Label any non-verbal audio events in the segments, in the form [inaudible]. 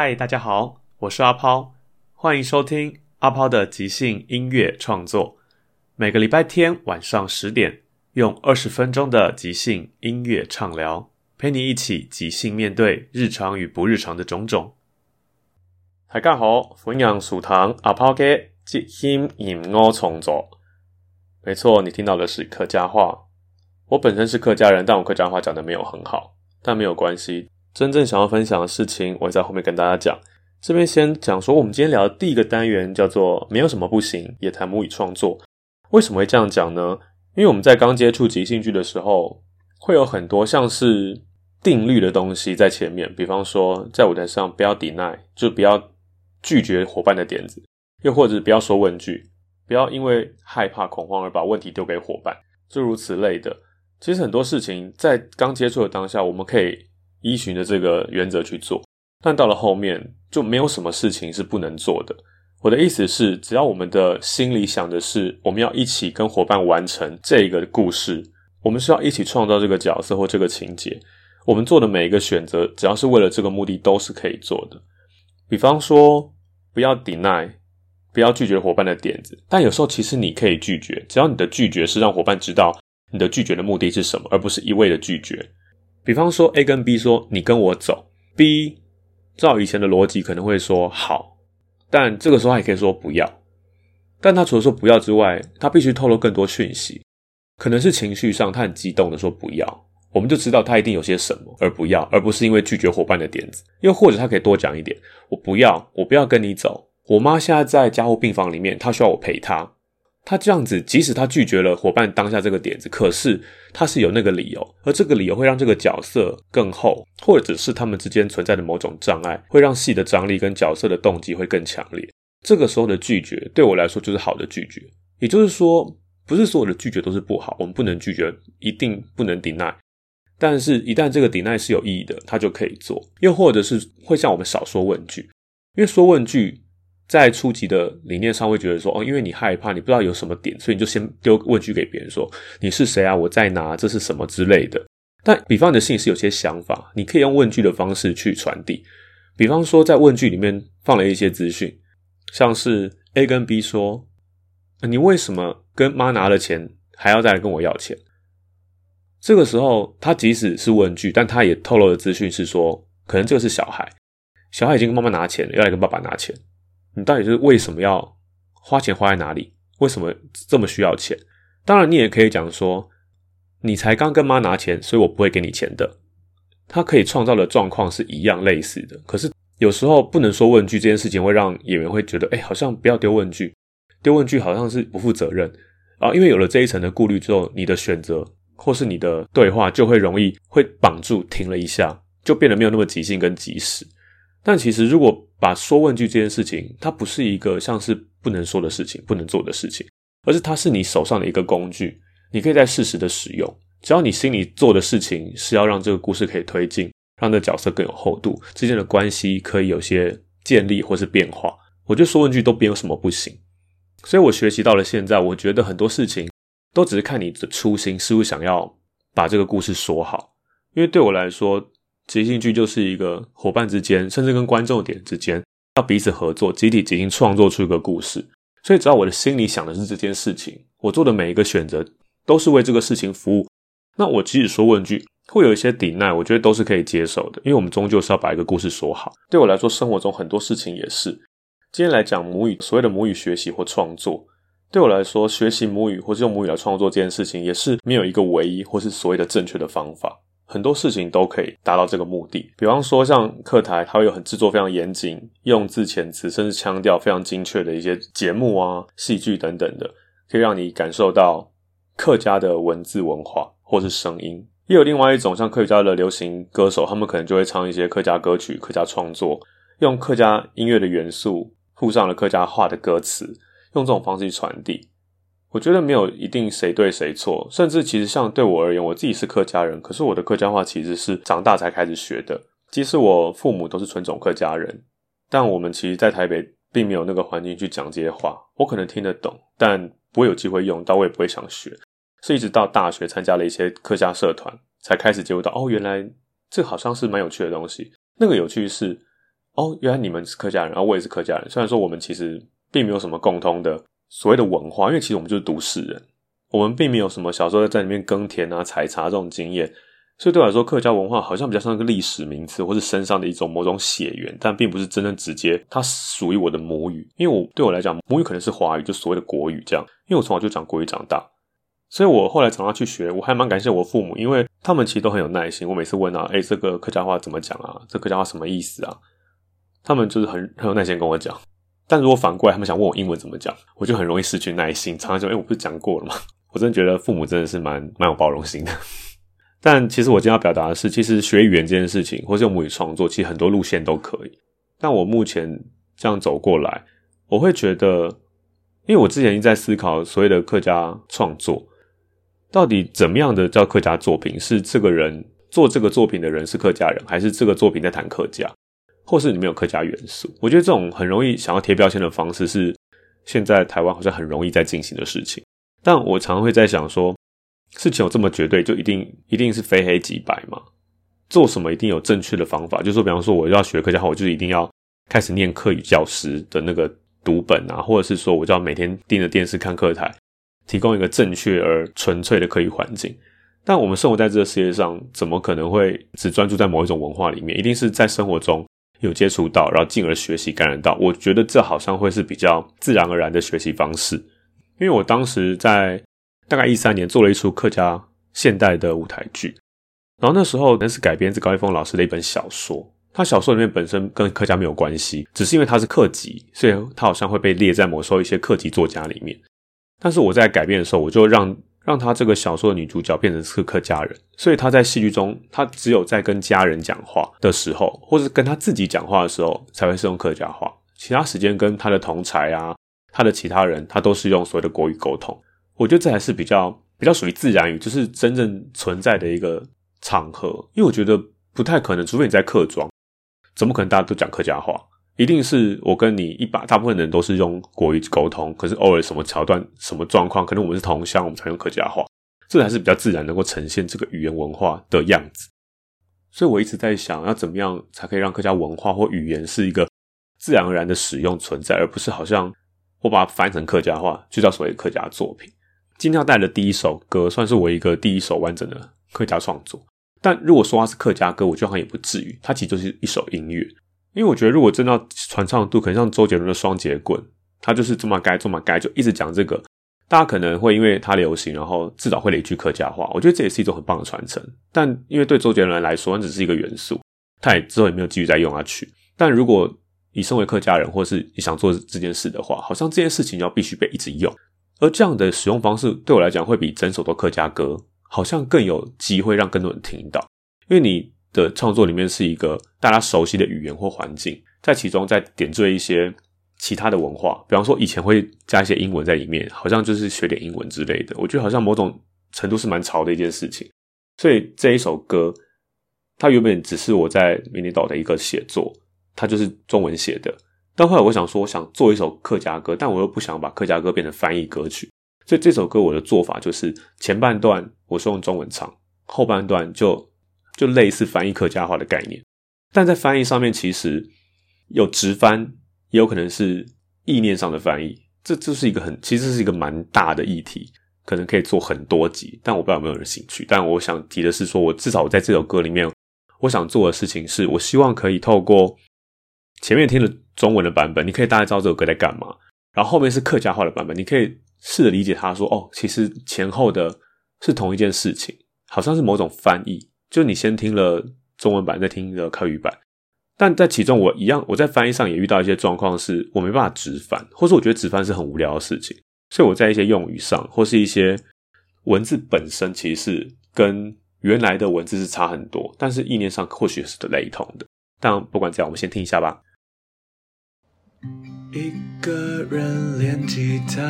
嗨，大家好，我是阿抛，欢迎收听阿抛的即兴音乐创作。每个礼拜天晚上十点，用二十分钟的即兴音乐畅聊，陪你一起即兴面对日常与不日常的种种。大家好，欢迎收听阿抛的即兴音乐创作。没错，你听到的是客家话。我本身是客家人，但我客家话讲得没有很好，但没有关系。真正想要分享的事情，我在后面跟大家讲。这边先讲说，我们今天聊的第一个单元叫做“没有什么不行”，也谈母语创作。为什么会这样讲呢？因为我们在刚接触即兴剧的时候，会有很多像是定律的东西在前面，比方说在舞台上不要 deny，就不要拒绝伙伴的点子，又或者不要说问句，不要因为害怕恐慌而把问题丢给伙伴，诸如此类的。其实很多事情在刚接触的当下，我们可以。依循着这个原则去做，但到了后面就没有什么事情是不能做的。我的意思是，只要我们的心里想的是我们要一起跟伙伴完成这个故事，我们是要一起创造这个角色或这个情节，我们做的每一个选择，只要是为了这个目的，都是可以做的。比方说，不要 deny，不要拒绝伙伴的点子，但有时候其实你可以拒绝，只要你的拒绝是让伙伴知道你的拒绝的目的是什么，而不是一味的拒绝。比方说，A 跟 B 说：“你跟我走。”B 照以前的逻辑可能会说“好”，但这个时候他可以说“不要”。但他除了说“不要”之外，他必须透露更多讯息，可能是情绪上他很激动的说“不要”，我们就知道他一定有些什么而不要，而不是因为拒绝伙伴的点子。又或者他可以多讲一点：“我不要，我不要跟你走。我妈现在在加护病房里面，她需要我陪她。”他这样子，即使他拒绝了伙伴当下这个点子，可是他是有那个理由，而这个理由会让这个角色更厚，或者是他们之间存在的某种障碍，会让戏的张力跟角色的动机会更强烈。这个时候的拒绝，对我来说就是好的拒绝。也就是说，不是所有的拒绝都是不好，我们不能拒绝，一定不能 deny。但是，一旦这个 deny 是有意义的，他就可以做。又或者是会像我们少说问句，因为说问句。在初级的理念上会觉得说，哦，因为你害怕，你不知道有什么点，所以你就先丢问句给别人说，你是谁啊？我在哪？这是什么之类的。但比方你的心里是有些想法，你可以用问句的方式去传递。比方说，在问句里面放了一些资讯，像是 A 跟 B 说，你为什么跟妈拿了钱还要再来跟我要钱？这个时候，他即使是问句，但他也透露的资讯是说，可能这个是小孩，小孩已经跟妈妈拿钱了，要来跟爸爸拿钱。你到底是为什么要花钱花在哪里？为什么这么需要钱？当然，你也可以讲说，你才刚跟妈拿钱，所以我不会给你钱的。他可以创造的状况是一样类似的。可是有时候不能说问句这件事情，会让演员会觉得，哎，好像不要丢问句，丢问句好像是不负责任啊。因为有了这一层的顾虑之后，你的选择或是你的对话就会容易会绑住，停了一下，就变得没有那么即兴跟即时。但其实，如果把说问句这件事情，它不是一个像是不能说的事情、不能做的事情，而是它是你手上的一个工具，你可以在适时的使用。只要你心里做的事情是要让这个故事可以推进，让这角色更有厚度，之间的关系可以有些建立或是变化，我觉得说问句都没有什么不行。所以我学习到了现在，我觉得很多事情都只是看你的初心是不是想要把这个故事说好，因为对我来说。即兴剧就是一个伙伴之间，甚至跟观众点之间，要彼此合作，集体即兴创作出一个故事。所以只要我的心里想的是这件事情，我做的每一个选择都是为这个事情服务。那我即使说问句，会有一些抵赖，我觉得都是可以接受的，因为我们终究是要把一个故事说好。对我来说，生活中很多事情也是。今天来讲母语，所谓的母语学习或创作，对我来说，学习母语或是用母语来创作这件事情，也是没有一个唯一或是所谓的正确的方法。很多事情都可以达到这个目的。比方说，像课台，它会有很制作非常严谨、用字遣词甚至腔调非常精确的一些节目啊、戏剧等等的，可以让你感受到客家的文字文化或是声音。也有另外一种，像客家的流行歌手，他们可能就会唱一些客家歌曲、客家创作，用客家音乐的元素。附上了客家话的歌词，用这种方式去传递。我觉得没有一定谁对谁错，甚至其实像对我而言，我自己是客家人，可是我的客家话其实是长大才开始学的。即使我父母都是纯种客家人，但我们其实，在台北并没有那个环境去讲这些话。我可能听得懂，但不会有机会用到，我也不会想学。是一直到大学参加了一些客家社团，才开始接触到哦，原来这好像是蛮有趣的东西。那个有趣是。哦，原来你们是客家人，然后我也是客家人。虽然说我们其实并没有什么共通的所谓的文化，因为其实我们就是都市人，我们并没有什么小时候在里面耕田啊、采茶这种经验。所以对我来说，客家文化好像比较像一个历史名词，或是身上的一种某种血缘，但并不是真正直接它属于我的母语。因为我对我来讲，母语可能是华语，就所谓的国语这样。因为我从小就讲国语长大，所以我后来长大去学，我还蛮感谢我父母，因为他们其实都很有耐心。我每次问啊，诶，这个客家话怎么讲啊？这客家话什么意思啊？他们就是很很有耐心跟我讲，但如果反过来，他们想问我英文怎么讲，我就很容易失去耐心。常常说：“哎，我不是讲过了吗？” [laughs] 我真的觉得父母真的是蛮蛮有包容心的。但其实我今天要表达的是，其实学语言这件事情，或是用母语创作，其实很多路线都可以。但我目前这样走过来，我会觉得，因为我之前一直在思考所谓的客家创作，到底怎么样的叫客家作品？是这个人做这个作品的人是客家人，还是这个作品在谈客家？或是里面有客家元素，我觉得这种很容易想要贴标签的方式是现在台湾好像很容易在进行的事情。但我常常会在想说，事情有这么绝对，就一定一定是非黑即白吗？做什么一定有正确的方法？就是说，比方说我要学客家话，我就一定要开始念客语教师的那个读本啊，或者是说我就要每天盯着电视看课台，提供一个正确而纯粹的客语环境。但我们生活在这个世界上，怎么可能会只专注在某一种文化里面？一定是在生活中。有接触到，然后进而学习感染到，我觉得这好像会是比较自然而然的学习方式。因为我当时在大概一三年做了一出客家现代的舞台剧，然后那时候那是改编自高一峰老师的一本小说，他小说里面本身跟客家没有关系，只是因为他是客籍，所以他好像会被列在某时候一些客籍作家里面。但是我在改编的时候，我就让。让他这个小说的女主角变成是客家人，所以他在戏剧中，他只有在跟家人讲话的时候，或是跟他自己讲话的时候，才会是用客家话。其他时间跟他的同侪啊，他的其他人，他都是用所谓的国语沟通。我觉得这还是比较比较属于自然语，就是真正存在的一个场合。因为我觉得不太可能，除非你在客庄，怎么可能大家都讲客家话？一定是我跟你一把，大部分人都是用国语沟通，可是偶尔什么桥段、什么状况，可能我们是同乡，我们才用客家话，这才是比较自然能够呈现这个语言文化的样子。所以我一直在想要怎么样才可以让客家文化或语言是一个自然而然的使用存在，而不是好像我把它翻译成客家话就叫所谓的客家作品。今天要带的第一首歌，算是我一个第一首完整的客家创作，但如果说它是客家歌，我觉得好像也不至于，它其实就是一首音乐。因为我觉得，如果真的要传唱度，可能像周杰伦的《双截棍》，他就是这么该这么该，就一直讲这个，大家可能会因为他流行，然后至少会了一句客家话。我觉得这也是一种很棒的传承。但因为对周杰伦来说，那只是一个元素，他也之后也没有继续再用下去。但如果你身为客家人，或是你想做这件事的话，好像这件事情要必须被一直用。而这样的使用方式，对我来讲，会比整首都客家歌，好像更有机会让更多人听到，因为你。的创作里面是一个大家熟悉的语言或环境，在其中再点缀一些其他的文化，比方说以前会加一些英文在里面，好像就是学点英文之类的。我觉得好像某种程度是蛮潮的一件事情。所以这一首歌，它原本只是我在迷你岛的一个写作，它就是中文写的。但后来我想说，我想做一首客家歌，但我又不想把客家歌变成翻译歌曲，所以这首歌我的做法就是前半段我是用中文唱，后半段就。就类似翻译客家话的概念，但在翻译上面其实有直翻，也有可能是意念上的翻译。这就是一个很，其实是一个蛮大的议题，可能可以做很多集，但我不知道有没有人兴趣。但我想提的是说，我至少我在这首歌里面，我想做的事情是，我希望可以透过前面听的中文的版本，你可以大概知道这首歌在干嘛，然后后面是客家话的版本，你可以试着理解它，说哦，其实前后的是同一件事情，好像是某种翻译，就你先听了中文版，再听了客语版。但在其中，我一样，我在翻译上也遇到一些状况，是我没办法直翻，或是我觉得直翻是很无聊的事情，所以我在一些用语上，或是一些文字本身，其实是跟原来的文字是差很多，但是意念上或许是雷同的。但不管怎样，我们先听一下吧。一个人练吉他，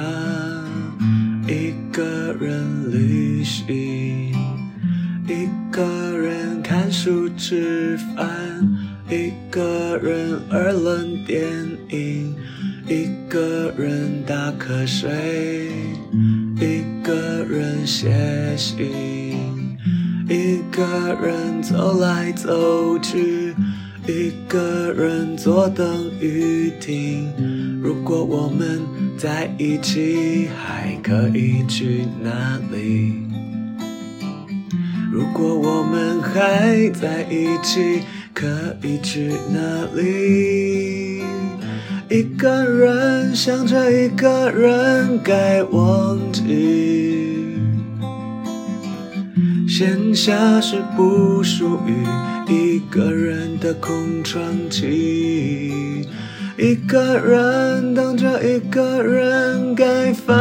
一个人旅行，一个人看书吃饭。一个人二轮电影，一个人打瞌睡，一个人写信，一个人走来走去，一个人坐等雨停。如果我们在一起，还可以去哪里？如果我们还在一起，可以去哪里？一个人想着一个人该忘记。闲暇是不属于一个人的空窗期。一个人等着一个人该放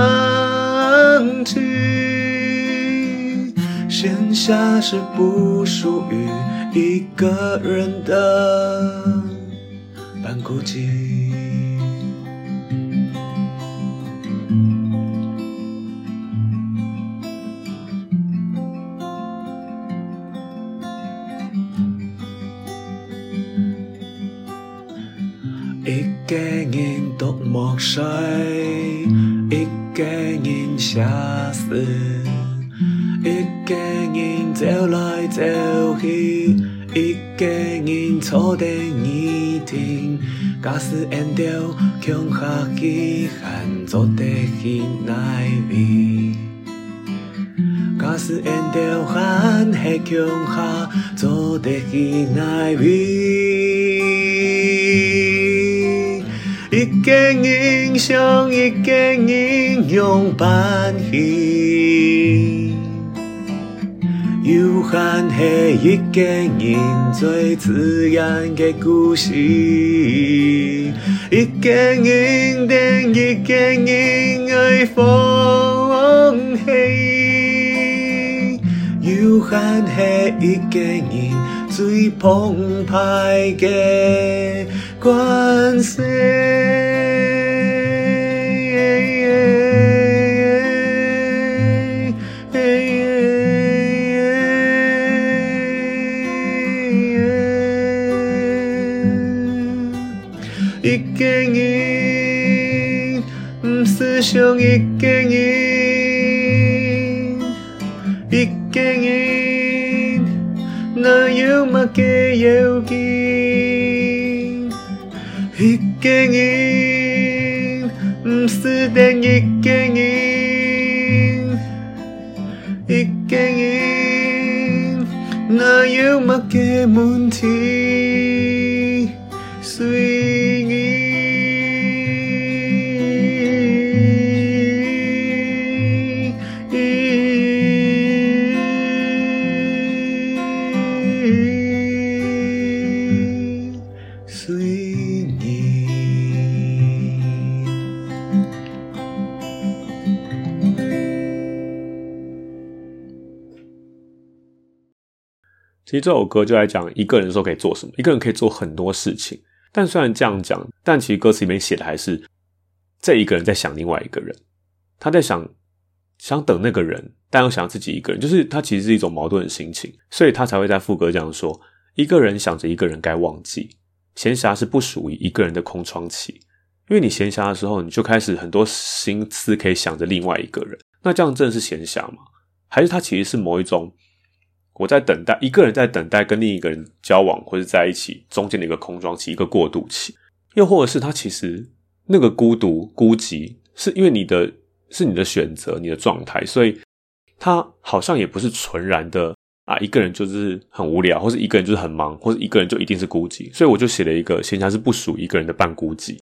弃。天下是不属于。一个人的半孤寂，一个人独默睡，一个人相思，人走来走去。一个人坐电椅厅，假使缘着恐吓遗憾，做得起奈味。假使缘着喊嘿恐吓，做得起奈味。一个人想一个人用伴戏。有限系一个人最自然的故事，一个人等一个人爱放弃，有限系一个人最澎湃的关系。想一个人，一个人，哪有么个要紧？一个人，这首歌就在讲一个人的时候可以做什么，一个人可以做很多事情。但虽然这样讲，但其实歌词里面写的还是这一个人在想另外一个人，他在想想等那个人，但又想自己一个人，就是他其实是一种矛盾的心情，所以他才会在副歌这样说：一个人想着一个人该忘记，闲暇是不属于一个人的空窗期。因为你闲暇的时候，你就开始很多心思可以想着另外一个人，那这样真的是闲暇吗？还是他其实是某一种？我在等待，一个人在等待跟另一个人交往或者在一起中间的一个空窗期，一个过渡期，又或者是他其实那个孤独孤寂是因为你的是你的选择，你的状态，所以他好像也不是纯然的啊，一个人就是很无聊，或者一个人就是很忙，或者一个人就一定是孤寂。所以我就写了一个闲暇是不属于一个人的半孤寂。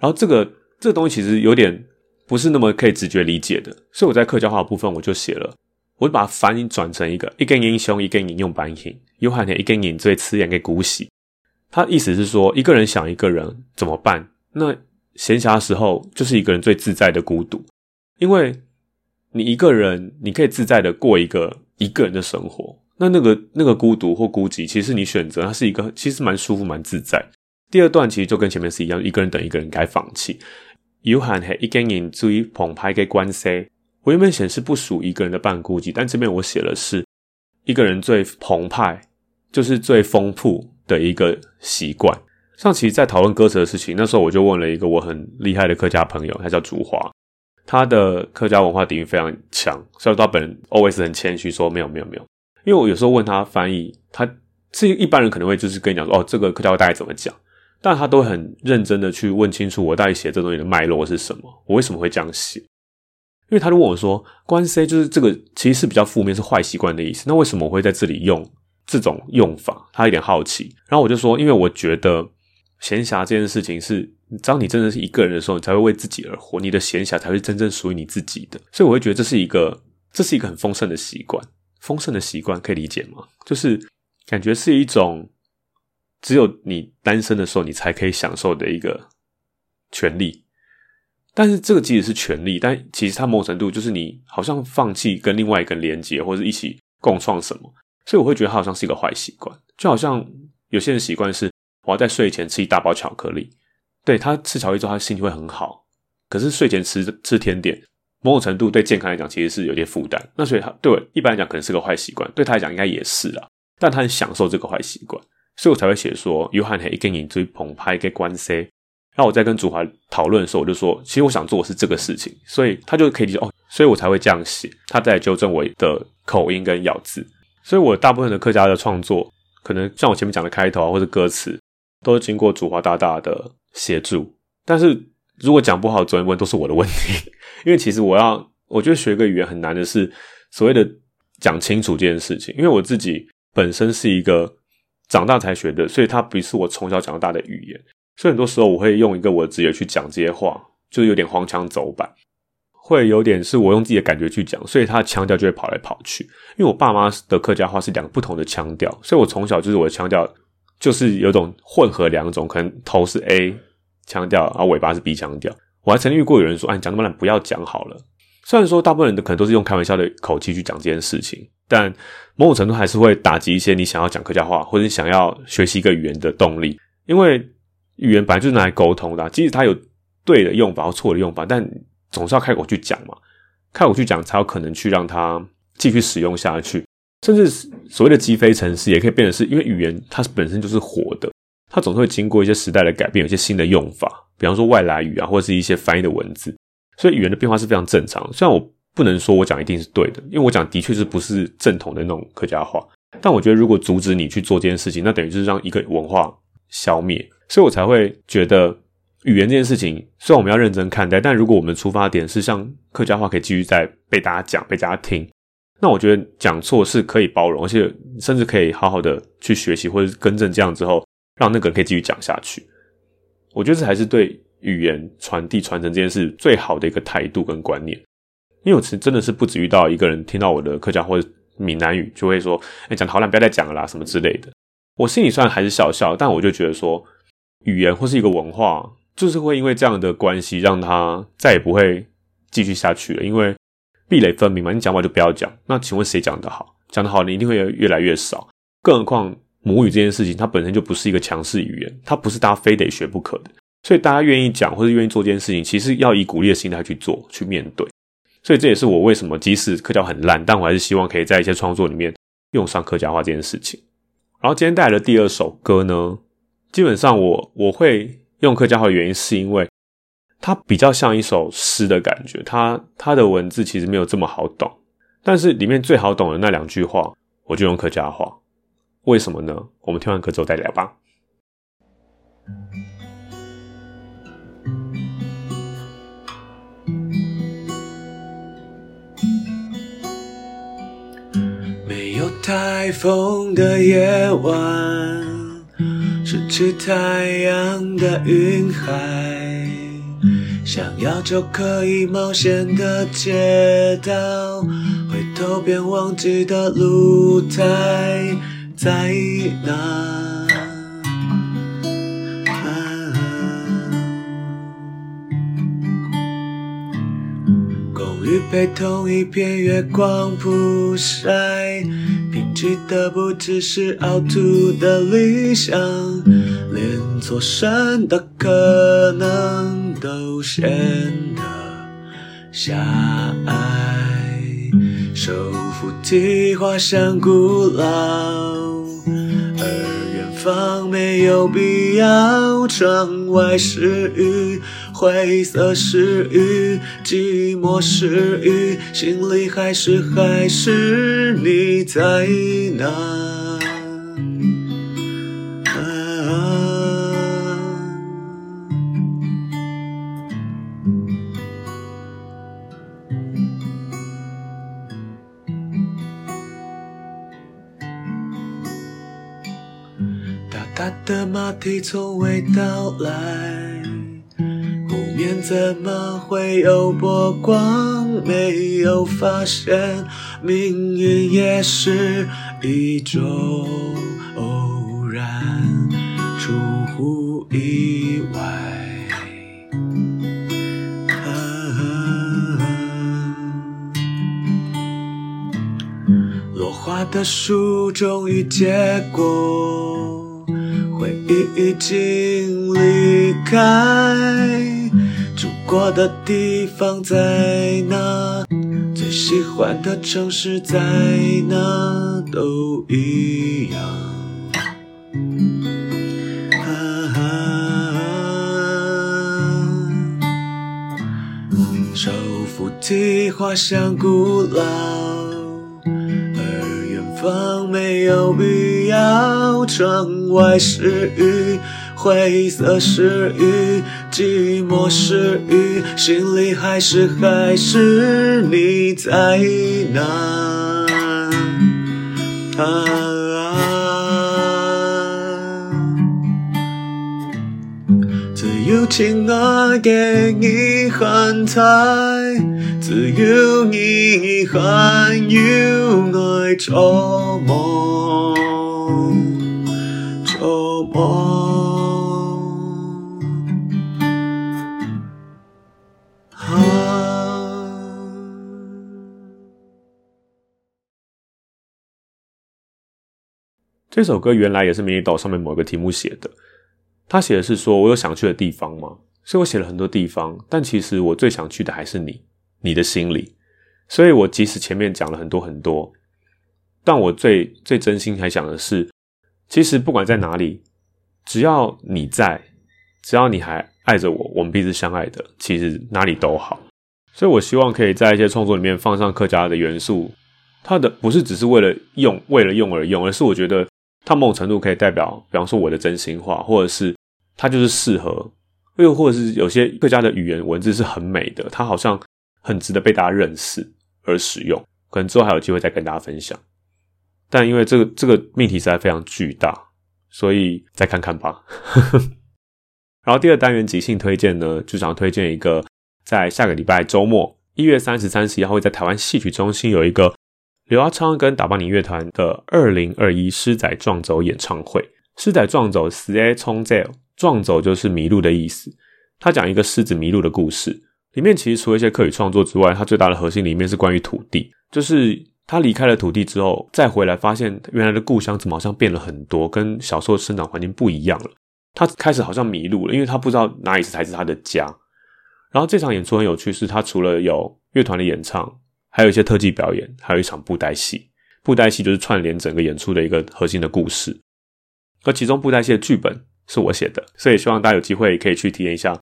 然后这个这个东西其实有点不是那么可以直觉理解的，所以我在客家话部分我就写了，我就把它翻译转成一个一根英雄一根引用版型，有喊的一根引最刺眼给鼓洗。他意思是说，一个人想一个人怎么办？那闲暇的时候就是一个人最自在的孤独，因为你一个人，你可以自在的过一个一个人的生活。那那个那个孤独或孤寂，其实你选择它是一个，其实蛮舒服、蛮自在。第二段其实就跟前面是一样，一个人等一个人该放弃。有喊嘿，一个人最澎湃的关系，我原本显示不属一个人的半孤寂，但这边我写的是一个人最澎湃，就是最丰富。的一个习惯，上期在讨论歌词的事情，那时候我就问了一个我很厉害的客家朋友，他叫竹华，他的客家文化底蕴非常强，所以他本人 always 很谦虚说没有没有没有，因为我有时候问他翻译，他是一般人可能会就是跟你讲说哦，这个客家话大概怎么讲，但他都很认真的去问清楚我到底写这东西的脉络是什么，我为什么会这样写，因为他就问我说，关 C 就是这个其实是比较负面，是坏习惯的意思，那为什么我会在这里用？这种用法，他有点好奇，然后我就说，因为我觉得闲暇这件事情是，当你真的是一个人的时候，你才会为自己而活，你的闲暇才会真正属于你自己的。所以我会觉得这是一个，这是一个很丰盛的习惯，丰盛的习惯可以理解吗？就是感觉是一种只有你单身的时候，你才可以享受的一个权利。但是这个即使是权利，但其实它某种程度就是你好像放弃跟另外一个人连接，或者一起共创什么。所以我会觉得它好像是一个坏习惯，就好像有些人习惯是我要在睡前吃一大包巧克力，对，他吃巧克力之后他心情会很好，可是睡前吃吃甜点，某种程度对健康来讲其实是有点负担。那所以他对我一般来讲可能是个坏习惯，对他来讲应该也是啦，但他很享受这个坏习惯，所以我才会写说约翰黑一根引最澎湃一个关系。然后我在跟祖华讨论的时候，我就说其实我想做的是这个事情，所以他就可以理解哦，所以我才会这样写，他再来纠正我的口音跟咬字。所以，我大部分的客家的创作，可能像我前面讲的开头啊，或者歌词，都是经过祖华大大的协助。但是如果讲不好，昨天问都是我的问题，[laughs] 因为其实我要，我觉得学一个语言很难的是所谓的讲清楚这件事情。因为我自己本身是一个长大才学的，所以它不是我从小讲到大的语言，所以很多时候我会用一个我的直觉去讲这些话，就是有点荒腔走板。会有点是我用自己的感觉去讲，所以他的腔调就会跑来跑去。因为我爸妈的客家话是两个不同的腔调，所以我从小就是我的腔调就是有种混合两种，可能头是 A 腔调，然后尾巴是 B 腔调。我还曾经遇过有人说：“哎，讲那么烂，不要讲好了。”虽然说大部分人都可能都是用开玩笑的口气去讲这件事情，但某种程度还是会打击一些你想要讲客家话或者你想要学习一个语言的动力。因为语言本来就是拿来沟通的，即使它有对的用法或错的用法，但总是要开口去讲嘛，开口去讲才有可能去让它继续使用下去，甚至所谓的积非成是，也可以变得是因为语言它本身就是活的，它总是会经过一些时代的改变，有一些新的用法，比方说外来语啊，或者是一些翻译的文字，所以语言的变化是非常正常。虽然我不能说我讲一定是对的，因为我讲的确是不是正统的那种客家话，但我觉得如果阻止你去做这件事情，那等于就是让一个文化消灭，所以我才会觉得。语言这件事情，虽然我们要认真看待，但如果我们出发点是像客家话可以继续在被大家讲、被大家听，那我觉得讲错是可以包容，而且甚至可以好好的去学习或者更正，这样之后让那个人可以继续讲下去。我觉得这还是对语言传递、传承这件事最好的一个态度跟观念。因为我其实真的是不止遇到一个人听到我的客家或者闽南语，就会说：“哎，讲得好烂，不要再讲了啦，什么之类的。”我心里虽然还是笑笑，但我就觉得说，语言或是一个文化。就是会因为这样的关系，让他再也不会继续下去了。因为壁垒分明嘛，你讲话就不要讲。那请问谁讲得好？讲得好，你一定会越来越少。更何况母语这件事情，它本身就不是一个强势语言，它不是大家非得学不可的。所以大家愿意讲或者愿意做这件事情，其实要以鼓励的心态去做、去面对。所以这也是我为什么即使客家很烂，但我还是希望可以在一些创作里面用上客家话这件事情。然后今天带来的第二首歌呢，基本上我我会用客家话的原因，是因为它比较像一首诗的感觉，它它的文字其实没有这么好懂，但是里面最好懂的那两句话，我就用客家话。为什么呢？我们听完歌之后再聊吧。没有台风的夜晚。失去太阳的云海，想要就可以冒险的街道，回头便忘记的露台在哪？被同一片月光曝晒，拼凑的不只是凹凸的理想，连错身的可能都显得狭隘。手扶梯滑向古老，而远方没有必要。窗外是雨。灰色是雨，寂寞是雨，心里还是还是你在哪？大大的马蹄从未到来。天怎么会有波光？没有发现，命运也是一种偶然，出乎意外。啊啊、落花的树终于结果，回忆已经离开。住过的地方在哪？最喜欢的城市在哪？都一样。啊啊、手扶梯滑向古老，而远方没有必要。窗外是雨。灰色是雨，寂寞是雨，心里还是还是你在哪？啊啊！只有亲爱的你还在，只有你还有爱做梦，做梦。这首歌原来也是迷你岛上面某一个题目写的，他写的是说：“我有想去的地方吗？”所以我写了很多地方，但其实我最想去的还是你，你的心里。所以我即使前面讲了很多很多，但我最最真心还想的是，其实不管在哪里，只要你在，只要你还爱着我，我们彼此相爱的，其实哪里都好。所以我希望可以在一些创作里面放上客家的元素，它的不是只是为了用，为了用而用，而是我觉得。它某种程度可以代表，比方说我的真心话，或者是它就是适合，又或者是有些客家的语言文字是很美的，它好像很值得被大家认识而使用。可能之后还有机会再跟大家分享。但因为这个这个命题实在非常巨大，所以再看看吧。[laughs] 然后第二单元即兴推荐呢，就想推荐一个，在下个礼拜周末一月三十、三十一号会在台湾戏曲中心有一个。刘阿昌跟打巴尼乐团的二零二一狮仔撞走演唱会，狮仔撞走是诶冲走，撞走就是迷路的意思。他讲一个狮子迷路的故事，里面其实除了一些客语创作之外，它最大的核心里面是关于土地，就是他离开了土地之后，再回来发现原来的故乡怎么好像变了很多，跟小时候生长环境不一样了。他开始好像迷路了，因为他不知道哪里才是他的家。然后这场演出很有趣，是他除了有乐团的演唱。还有一些特技表演，还有一场布袋戏。布袋戏就是串联整个演出的一个核心的故事。而其中布袋戏的剧本是我写的，所以希望大家有机会可以去体验一下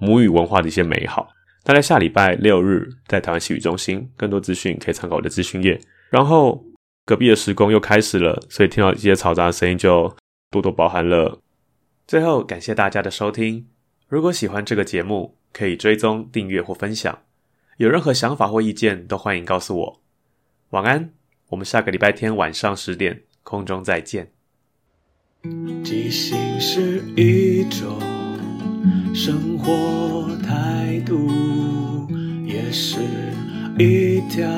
母语文化的一些美好。大概下礼拜六日在台湾戏曲中心，更多资讯可以参考我的资讯页。然后隔壁的施工又开始了，所以听到一些嘈杂的声音就多多包涵了。最后感谢大家的收听，如果喜欢这个节目，可以追踪、订阅或分享。有任何想法或意见，都欢迎告诉我。晚安，我们下个礼拜天晚上十点空中再见。即兴是一种生活态度，也是一条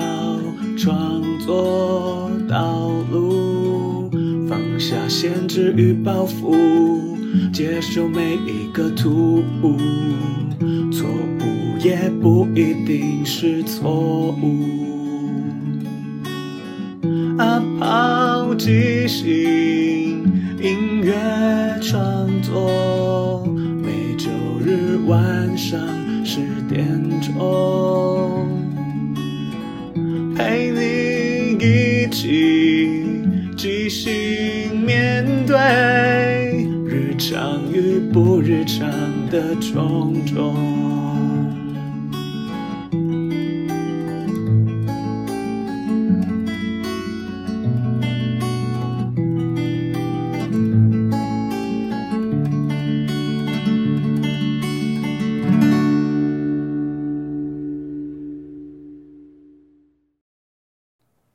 创作道路。放下限制与包袱，接受每一个突兀，错误也不一定是错误。阿抛即兴音乐创作，每周日晚上十点钟，陪你一起即兴面对日常与不日常的种种。